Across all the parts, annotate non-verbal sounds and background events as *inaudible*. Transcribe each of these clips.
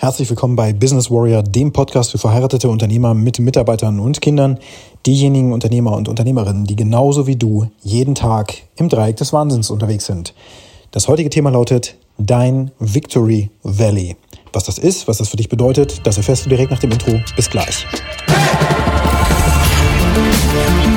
Herzlich willkommen bei Business Warrior, dem Podcast für verheiratete Unternehmer mit Mitarbeitern und Kindern, diejenigen Unternehmer und Unternehmerinnen, die genauso wie du jeden Tag im Dreieck des Wahnsinns unterwegs sind. Das heutige Thema lautet Dein Victory Valley. Was das ist, was das für dich bedeutet, das erfährst du direkt nach dem Intro. Bis gleich. Hey!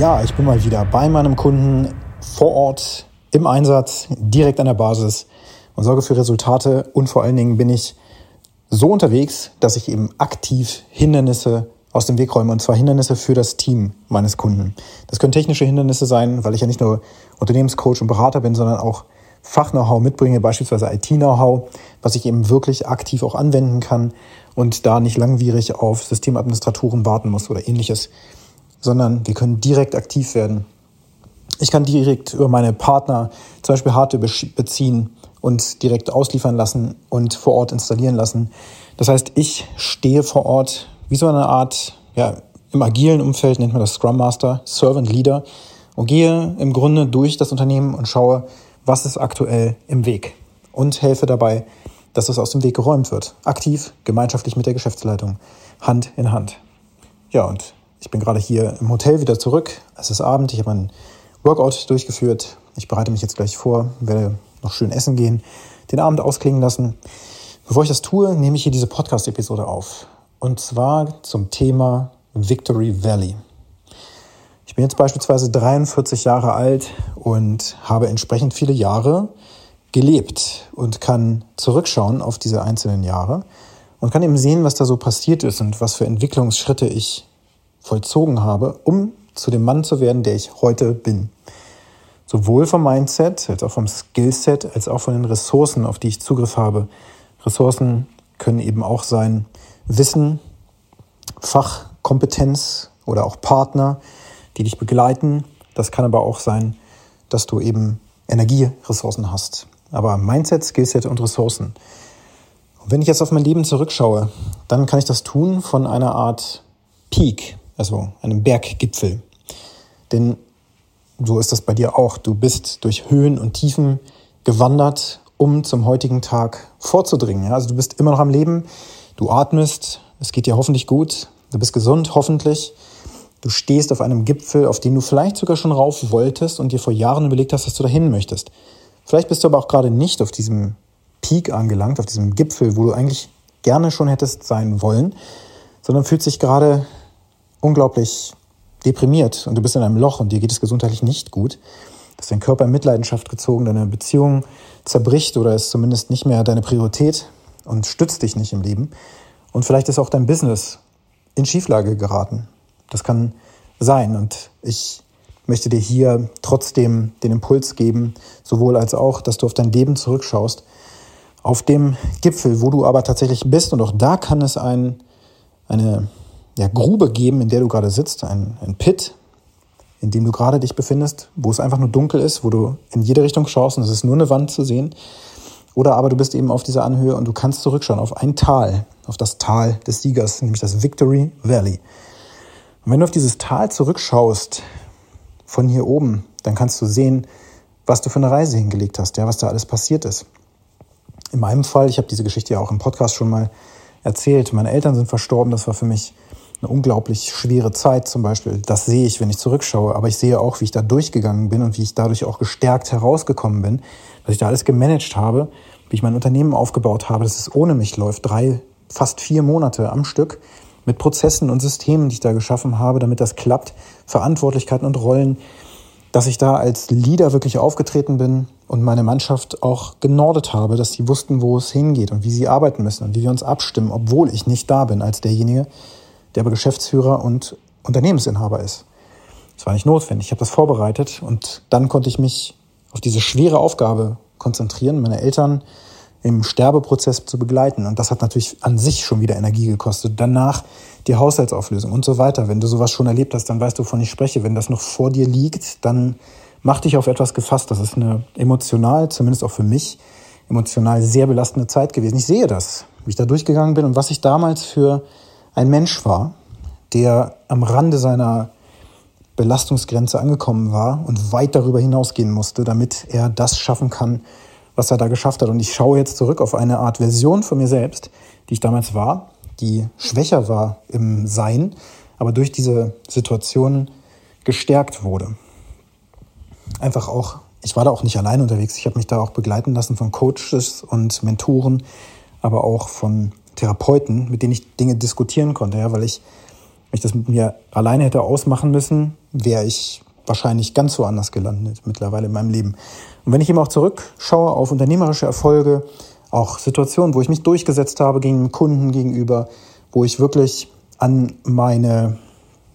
Ja, ich bin mal wieder bei meinem Kunden vor Ort im Einsatz, direkt an der Basis und sorge für Resultate. Und vor allen Dingen bin ich so unterwegs, dass ich eben aktiv Hindernisse aus dem Weg räume und zwar Hindernisse für das Team meines Kunden. Das können technische Hindernisse sein, weil ich ja nicht nur Unternehmenscoach und Berater bin, sondern auch Fach-Know-how mitbringe, beispielsweise IT-Know-how, was ich eben wirklich aktiv auch anwenden kann und da nicht langwierig auf Systemadministratoren warten muss oder ähnliches sondern wir können direkt aktiv werden. Ich kann direkt über meine Partner zum Beispiel Hardware beziehen und direkt ausliefern lassen und vor Ort installieren lassen. Das heißt, ich stehe vor Ort wie so eine Art, ja, im agilen Umfeld nennt man das Scrum Master, Servant Leader und gehe im Grunde durch das Unternehmen und schaue, was ist aktuell im Weg und helfe dabei, dass das aus dem Weg geräumt wird. Aktiv, gemeinschaftlich mit der Geschäftsleitung, Hand in Hand. Ja, und ich bin gerade hier im Hotel wieder zurück. Es ist Abend, ich habe ein Workout durchgeführt. Ich bereite mich jetzt gleich vor, werde noch schön essen gehen, den Abend ausklingen lassen. Bevor ich das tue, nehme ich hier diese Podcast-Episode auf. Und zwar zum Thema Victory Valley. Ich bin jetzt beispielsweise 43 Jahre alt und habe entsprechend viele Jahre gelebt und kann zurückschauen auf diese einzelnen Jahre und kann eben sehen, was da so passiert ist und was für Entwicklungsschritte ich vollzogen habe, um zu dem Mann zu werden, der ich heute bin. Sowohl vom Mindset, als auch vom Skillset, als auch von den Ressourcen, auf die ich Zugriff habe. Ressourcen können eben auch sein Wissen, Fachkompetenz oder auch Partner, die dich begleiten. Das kann aber auch sein, dass du eben Energieressourcen hast. Aber Mindset, Skillset und Ressourcen. Und wenn ich jetzt auf mein Leben zurückschaue, dann kann ich das tun von einer Art Peak, also einem Berggipfel. Denn so ist das bei dir auch. Du bist durch Höhen und Tiefen gewandert, um zum heutigen Tag vorzudringen. Also du bist immer noch am Leben, du atmest, es geht dir hoffentlich gut, du bist gesund, hoffentlich. Du stehst auf einem Gipfel, auf den du vielleicht sogar schon rauf wolltest und dir vor Jahren überlegt hast, dass du dahin möchtest. Vielleicht bist du aber auch gerade nicht auf diesem Peak angelangt, auf diesem Gipfel, wo du eigentlich gerne schon hättest sein wollen, sondern fühlst dich gerade unglaublich deprimiert und du bist in einem Loch und dir geht es gesundheitlich nicht gut, dass dein Körper in Mitleidenschaft gezogen, deine Beziehung zerbricht oder ist zumindest nicht mehr deine Priorität und stützt dich nicht im Leben. Und vielleicht ist auch dein Business in Schieflage geraten. Das kann sein. Und ich möchte dir hier trotzdem den Impuls geben, sowohl als auch, dass du auf dein Leben zurückschaust, auf dem Gipfel, wo du aber tatsächlich bist. Und auch da kann es ein, eine ja, Grube geben, in der du gerade sitzt, ein, ein Pit, in dem du gerade dich befindest, wo es einfach nur dunkel ist, wo du in jede Richtung schaust und es ist nur eine Wand zu sehen. Oder aber du bist eben auf dieser Anhöhe und du kannst zurückschauen auf ein Tal, auf das Tal des Siegers, nämlich das Victory Valley. Und wenn du auf dieses Tal zurückschaust, von hier oben, dann kannst du sehen, was du für eine Reise hingelegt hast, ja, was da alles passiert ist. In meinem Fall, ich habe diese Geschichte ja auch im Podcast schon mal erzählt, meine Eltern sind verstorben, das war für mich eine unglaublich schwere Zeit zum Beispiel. Das sehe ich, wenn ich zurückschaue. Aber ich sehe auch, wie ich da durchgegangen bin und wie ich dadurch auch gestärkt herausgekommen bin, dass ich da alles gemanagt habe, wie ich mein Unternehmen aufgebaut habe, dass es ohne mich läuft. Drei, fast vier Monate am Stück mit Prozessen und Systemen, die ich da geschaffen habe, damit das klappt, Verantwortlichkeiten und Rollen, dass ich da als Leader wirklich aufgetreten bin und meine Mannschaft auch genordet habe, dass sie wussten, wo es hingeht und wie sie arbeiten müssen und wie wir uns abstimmen, obwohl ich nicht da bin als derjenige, der aber Geschäftsführer und Unternehmensinhaber ist. Das war nicht notwendig. Ich habe das vorbereitet und dann konnte ich mich auf diese schwere Aufgabe konzentrieren, meine Eltern im Sterbeprozess zu begleiten. Und das hat natürlich an sich schon wieder Energie gekostet. Danach die Haushaltsauflösung und so weiter. Wenn du sowas schon erlebt hast, dann weißt du, wovon ich spreche. Wenn das noch vor dir liegt, dann mach dich auf etwas gefasst. Das ist eine emotional, zumindest auch für mich, emotional sehr belastende Zeit gewesen. Ich sehe das, wie ich da durchgegangen bin und was ich damals für ein Mensch war, der am Rande seiner Belastungsgrenze angekommen war und weit darüber hinausgehen musste, damit er das schaffen kann, was er da geschafft hat. Und ich schaue jetzt zurück auf eine Art Version von mir selbst, die ich damals war, die schwächer war im Sein, aber durch diese Situation gestärkt wurde. Einfach auch, ich war da auch nicht allein unterwegs, ich habe mich da auch begleiten lassen von Coaches und Mentoren, aber auch von Therapeuten, mit denen ich Dinge diskutieren konnte, ja, weil ich, wenn das mit mir alleine hätte ausmachen müssen, wäre ich wahrscheinlich ganz woanders gelandet mittlerweile in meinem Leben. Und wenn ich eben auch zurückschaue auf unternehmerische Erfolge, auch Situationen, wo ich mich durchgesetzt habe gegen Kunden gegenüber, wo ich wirklich an meine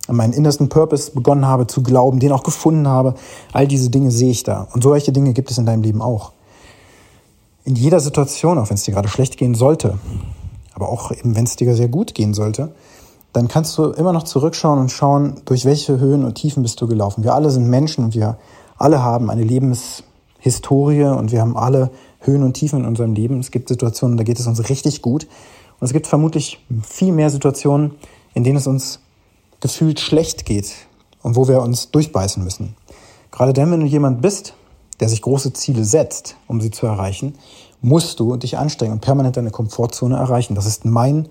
an meinen innersten Purpose begonnen habe zu glauben, den auch gefunden habe. All diese Dinge sehe ich da. Und solche Dinge gibt es in deinem Leben auch. In jeder Situation, auch wenn es dir gerade schlecht gehen sollte, aber auch wenn es dir sehr gut gehen sollte, dann kannst du immer noch zurückschauen und schauen, durch welche Höhen und Tiefen bist du gelaufen. Wir alle sind Menschen und wir alle haben eine Lebenshistorie und wir haben alle Höhen und Tiefen in unserem Leben. Es gibt Situationen, da geht es uns richtig gut. Und es gibt vermutlich viel mehr Situationen, in denen es uns gefühlt schlecht geht und wo wir uns durchbeißen müssen. Gerade dann, wenn du jemand bist, der sich große Ziele setzt, um sie zu erreichen, musst du dich anstrengen und permanent deine Komfortzone erreichen. Das ist mein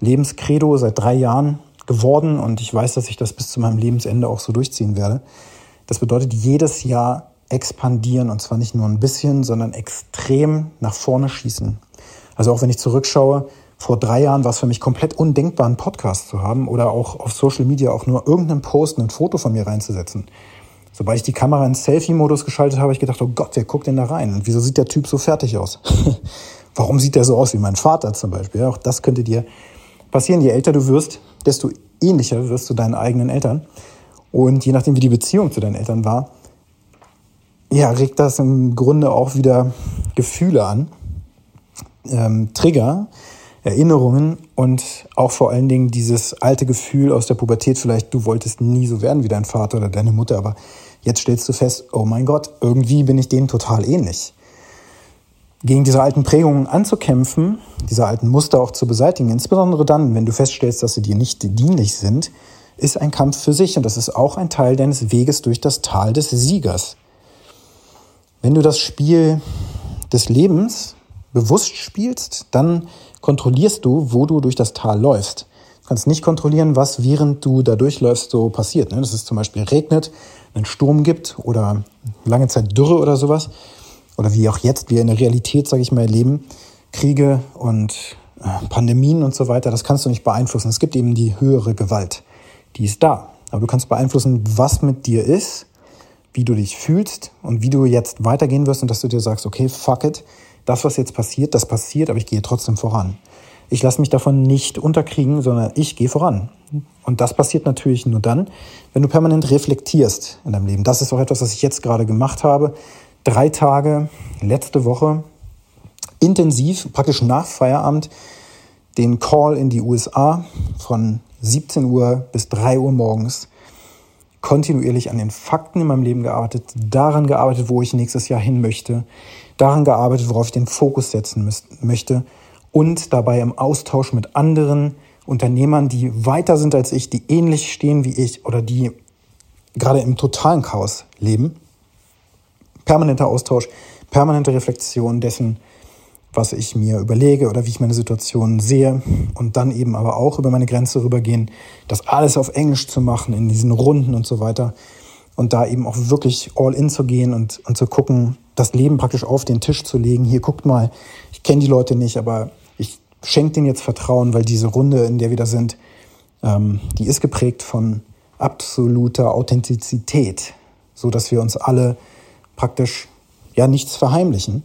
Lebenskredo seit drei Jahren geworden und ich weiß, dass ich das bis zu meinem Lebensende auch so durchziehen werde. Das bedeutet jedes Jahr expandieren und zwar nicht nur ein bisschen, sondern extrem nach vorne schießen. Also auch wenn ich zurückschaue, vor drei Jahren war es für mich komplett undenkbar, einen Podcast zu haben oder auch auf Social Media auch nur irgendeinen Post, ein Foto von mir reinzusetzen. Sobald ich die Kamera in Selfie-Modus geschaltet habe, habe ich gedacht, oh Gott, wer guckt denn da rein? Und wieso sieht der Typ so fertig aus? *laughs* Warum sieht der so aus wie mein Vater zum Beispiel? auch das könnte dir passieren. Je älter du wirst, desto ähnlicher wirst du deinen eigenen Eltern. Und je nachdem, wie die Beziehung zu deinen Eltern war, ja, regt das im Grunde auch wieder Gefühle an, ähm, Trigger, Erinnerungen und auch vor allen Dingen dieses alte Gefühl aus der Pubertät, vielleicht du wolltest nie so werden wie dein Vater oder deine Mutter, aber jetzt stellst du fest, oh mein Gott, irgendwie bin ich denen total ähnlich. Gegen diese alten Prägungen anzukämpfen, diese alten Muster auch zu beseitigen, insbesondere dann, wenn du feststellst, dass sie dir nicht dienlich sind, ist ein Kampf für sich und das ist auch ein Teil deines Weges durch das Tal des Siegers. Wenn du das Spiel des Lebens bewusst spielst, dann kontrollierst du, wo du durch das Tal läufst. Du kannst nicht kontrollieren, was während du da durchläufst so passiert. Ne? Dass es zum Beispiel regnet, einen Sturm gibt oder lange Zeit Dürre oder sowas. Oder wie auch jetzt wir in der Realität, sage ich mal, erleben, Kriege und äh, Pandemien und so weiter. Das kannst du nicht beeinflussen. Es gibt eben die höhere Gewalt. Die ist da. Aber du kannst beeinflussen, was mit dir ist, wie du dich fühlst und wie du jetzt weitergehen wirst und dass du dir sagst, okay, fuck it, das, was jetzt passiert, das passiert, aber ich gehe trotzdem voran. Ich lasse mich davon nicht unterkriegen, sondern ich gehe voran. Und das passiert natürlich nur dann, wenn du permanent reflektierst in deinem Leben. Das ist auch etwas, was ich jetzt gerade gemacht habe. Drei Tage letzte Woche intensiv, praktisch nach Feierabend, den Call in die USA von 17 Uhr bis 3 Uhr morgens kontinuierlich an den Fakten in meinem Leben gearbeitet, daran gearbeitet, wo ich nächstes Jahr hin möchte, daran gearbeitet, worauf ich den Fokus setzen möchte und dabei im Austausch mit anderen Unternehmern, die weiter sind als ich, die ähnlich stehen wie ich oder die gerade im totalen Chaos leben. Permanenter Austausch, permanente Reflexion dessen, was ich mir überlege oder wie ich meine Situation sehe. Und dann eben aber auch über meine Grenze rübergehen, das alles auf Englisch zu machen in diesen Runden und so weiter. Und da eben auch wirklich all in zu gehen und, und zu gucken, das Leben praktisch auf den Tisch zu legen. Hier guckt mal, ich kenne die Leute nicht, aber ich schenke denen jetzt Vertrauen, weil diese Runde, in der wir da sind, ähm, die ist geprägt von absoluter Authentizität, so dass wir uns alle praktisch ja nichts verheimlichen.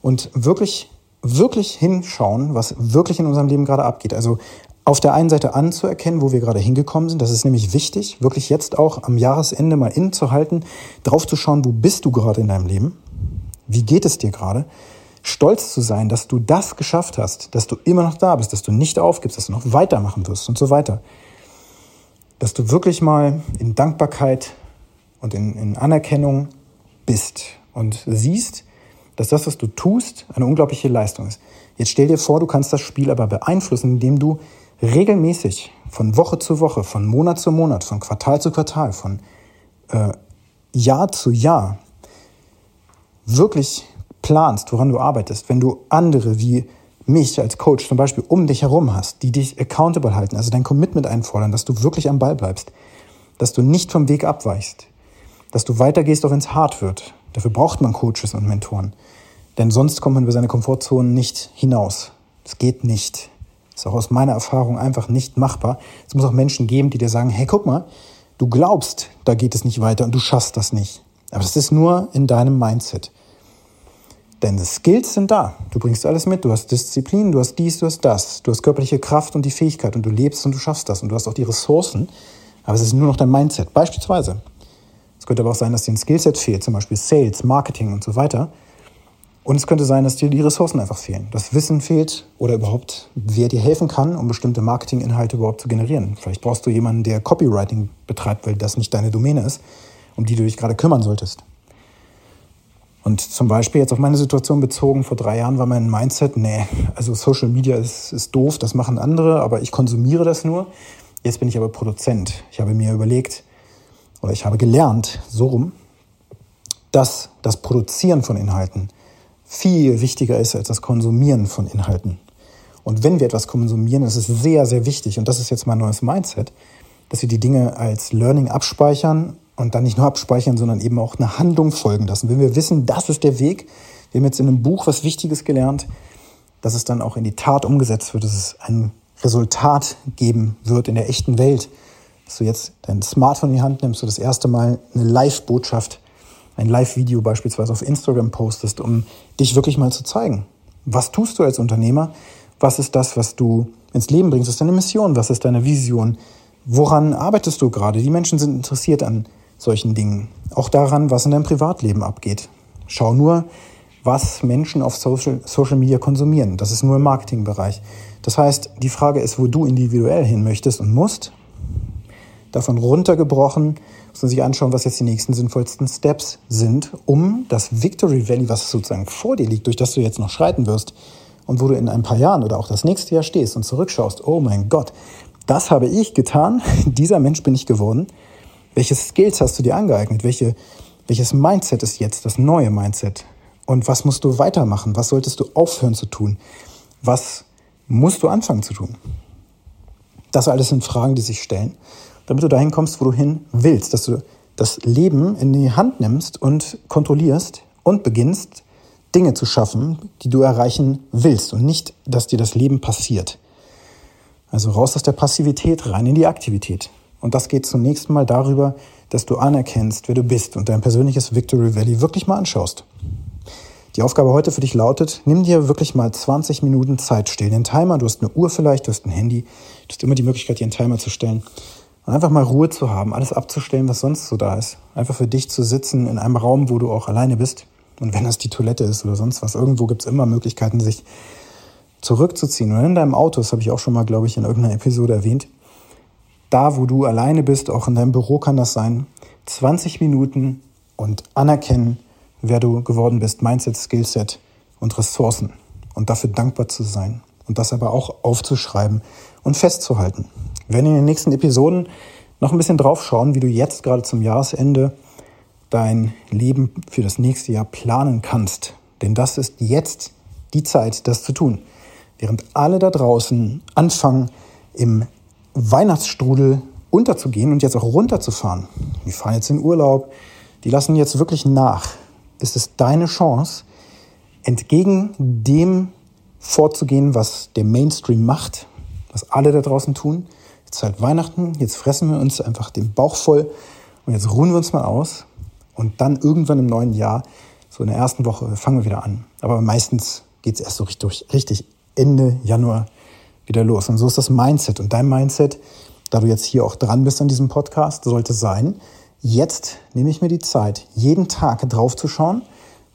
Und wirklich wirklich hinschauen, was wirklich in unserem Leben gerade abgeht. Also auf der einen Seite anzuerkennen, wo wir gerade hingekommen sind. Das ist nämlich wichtig, wirklich jetzt auch am Jahresende mal innezuhalten, drauf zu schauen, wo bist du gerade in deinem Leben? Wie geht es dir gerade? Stolz zu sein, dass du das geschafft hast, dass du immer noch da bist, dass du nicht aufgibst, dass du noch weitermachen wirst und so weiter. Dass du wirklich mal in Dankbarkeit und in, in Anerkennung bist und siehst, dass das, was du tust, eine unglaubliche Leistung ist. Jetzt stell dir vor, du kannst das Spiel aber beeinflussen, indem du regelmäßig von Woche zu Woche, von Monat zu Monat, von Quartal zu Quartal, von äh, Jahr zu Jahr wirklich planst, woran du arbeitest, wenn du andere wie mich als Coach zum Beispiel um dich herum hast, die dich accountable halten, also dein Commitment einfordern, dass du wirklich am Ball bleibst, dass du nicht vom Weg abweichst, dass du weitergehst, auch wenn es hart wird. Dafür braucht man Coaches und Mentoren. Denn sonst kommt man über seine Komfortzone nicht hinaus. Es geht nicht. Ist auch aus meiner Erfahrung einfach nicht machbar. Es muss auch Menschen geben, die dir sagen, hey, guck mal, du glaubst, da geht es nicht weiter und du schaffst das nicht. Aber das ist nur in deinem Mindset. Denn die Skills sind da. Du bringst alles mit. Du hast Disziplin, du hast dies, du hast das. Du hast körperliche Kraft und die Fähigkeit und du lebst und du schaffst das und du hast auch die Ressourcen. Aber es ist nur noch dein Mindset. Beispielsweise. Es könnte aber auch sein, dass dir ein Skillset fehlt, zum Beispiel Sales, Marketing und so weiter. Und es könnte sein, dass dir die Ressourcen einfach fehlen. Das Wissen fehlt oder überhaupt, wer dir helfen kann, um bestimmte Marketinginhalte überhaupt zu generieren. Vielleicht brauchst du jemanden, der Copywriting betreibt, weil das nicht deine Domäne ist, um die du dich gerade kümmern solltest. Und zum Beispiel jetzt auf meine Situation bezogen, vor drei Jahren war mein Mindset, nee, also Social Media ist, ist doof, das machen andere, aber ich konsumiere das nur. Jetzt bin ich aber Produzent. Ich habe mir überlegt, oder ich habe gelernt, so rum, dass das Produzieren von Inhalten viel wichtiger ist als das Konsumieren von Inhalten. Und wenn wir etwas konsumieren, ist es sehr, sehr wichtig, und das ist jetzt mein neues Mindset, dass wir die Dinge als Learning abspeichern und dann nicht nur abspeichern, sondern eben auch eine Handlung folgen lassen. Wenn wir wissen, das ist der Weg, wir haben jetzt in einem Buch was Wichtiges gelernt, dass es dann auch in die Tat umgesetzt wird, dass es ein Resultat geben wird in der echten Welt. Dass du jetzt dein Smartphone in die Hand nimmst, du das erste Mal eine Live-Botschaft ein Live-Video beispielsweise auf Instagram postest, um dich wirklich mal zu zeigen. Was tust du als Unternehmer? Was ist das, was du ins Leben bringst? Was ist deine Mission? Was ist deine Vision? Woran arbeitest du gerade? Die Menschen sind interessiert an solchen Dingen. Auch daran, was in deinem Privatleben abgeht. Schau nur, was Menschen auf Social, Social Media konsumieren. Das ist nur im Marketingbereich. Das heißt, die Frage ist, wo du individuell hin möchtest und musst. Davon runtergebrochen, muss man sich anschauen, was jetzt die nächsten sinnvollsten Steps sind, um das Victory Valley, was sozusagen vor dir liegt, durch das du jetzt noch schreiten wirst und wo du in ein paar Jahren oder auch das nächste Jahr stehst und zurückschaust, oh mein Gott, das habe ich getan, *laughs* dieser Mensch bin ich geworden. Welche Skills hast du dir angeeignet? Welche, welches Mindset ist jetzt das neue Mindset? Und was musst du weitermachen? Was solltest du aufhören zu tun? Was musst du anfangen zu tun? Das alles sind Fragen, die sich stellen damit du dahin kommst, wo du hin willst, dass du das Leben in die Hand nimmst und kontrollierst und beginnst, Dinge zu schaffen, die du erreichen willst und nicht, dass dir das Leben passiert. Also raus aus der Passivität, rein in die Aktivität. Und das geht zunächst mal darüber, dass du anerkennst, wer du bist und dein persönliches Victory Valley wirklich mal anschaust. Die Aufgabe heute für dich lautet, nimm dir wirklich mal 20 Minuten Zeit, stell den Timer, du hast eine Uhr vielleicht, du hast ein Handy, du hast immer die Möglichkeit, dir einen Timer zu stellen und einfach mal Ruhe zu haben, alles abzustellen, was sonst so da ist. Einfach für dich zu sitzen in einem Raum, wo du auch alleine bist. Und wenn das die Toilette ist oder sonst was, irgendwo gibt es immer Möglichkeiten, sich zurückzuziehen. Oder in deinem Auto, das habe ich auch schon mal, glaube ich, in irgendeiner Episode erwähnt. Da, wo du alleine bist, auch in deinem Büro kann das sein, 20 Minuten und anerkennen, wer du geworden bist, Mindset, Skillset und Ressourcen. Und dafür dankbar zu sein. Und das aber auch aufzuschreiben und festzuhalten. Wir werden in den nächsten Episoden noch ein bisschen drauf schauen, wie du jetzt gerade zum Jahresende dein Leben für das nächste Jahr planen kannst. Denn das ist jetzt die Zeit, das zu tun. Während alle da draußen anfangen, im Weihnachtsstrudel unterzugehen und jetzt auch runterzufahren. Die fahren jetzt in Urlaub, die lassen jetzt wirklich nach. Ist es deine Chance, entgegen dem vorzugehen, was der Mainstream macht, was alle da draußen tun, Halt Weihnachten, jetzt fressen wir uns einfach den Bauch voll und jetzt ruhen wir uns mal aus und dann irgendwann im neuen Jahr, so in der ersten Woche, fangen wir wieder an. Aber meistens geht es erst so richtig, richtig Ende Januar wieder los. Und so ist das Mindset. Und dein Mindset, da du jetzt hier auch dran bist an diesem Podcast, sollte sein, jetzt nehme ich mir die Zeit, jeden Tag drauf zu schauen,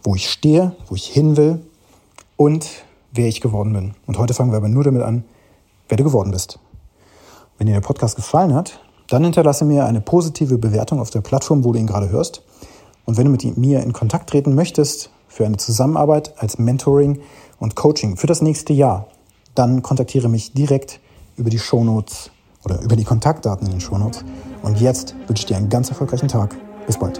wo ich stehe, wo ich hin will und wer ich geworden bin. Und heute fangen wir aber nur damit an, wer du geworden bist. Wenn dir der Podcast gefallen hat, dann hinterlasse mir eine positive Bewertung auf der Plattform, wo du ihn gerade hörst. Und wenn du mit mir in Kontakt treten möchtest für eine Zusammenarbeit als Mentoring und Coaching für das nächste Jahr, dann kontaktiere mich direkt über die Shownotes oder über die Kontaktdaten in den Shownotes. Und jetzt wünsche ich dir einen ganz erfolgreichen Tag. Bis bald.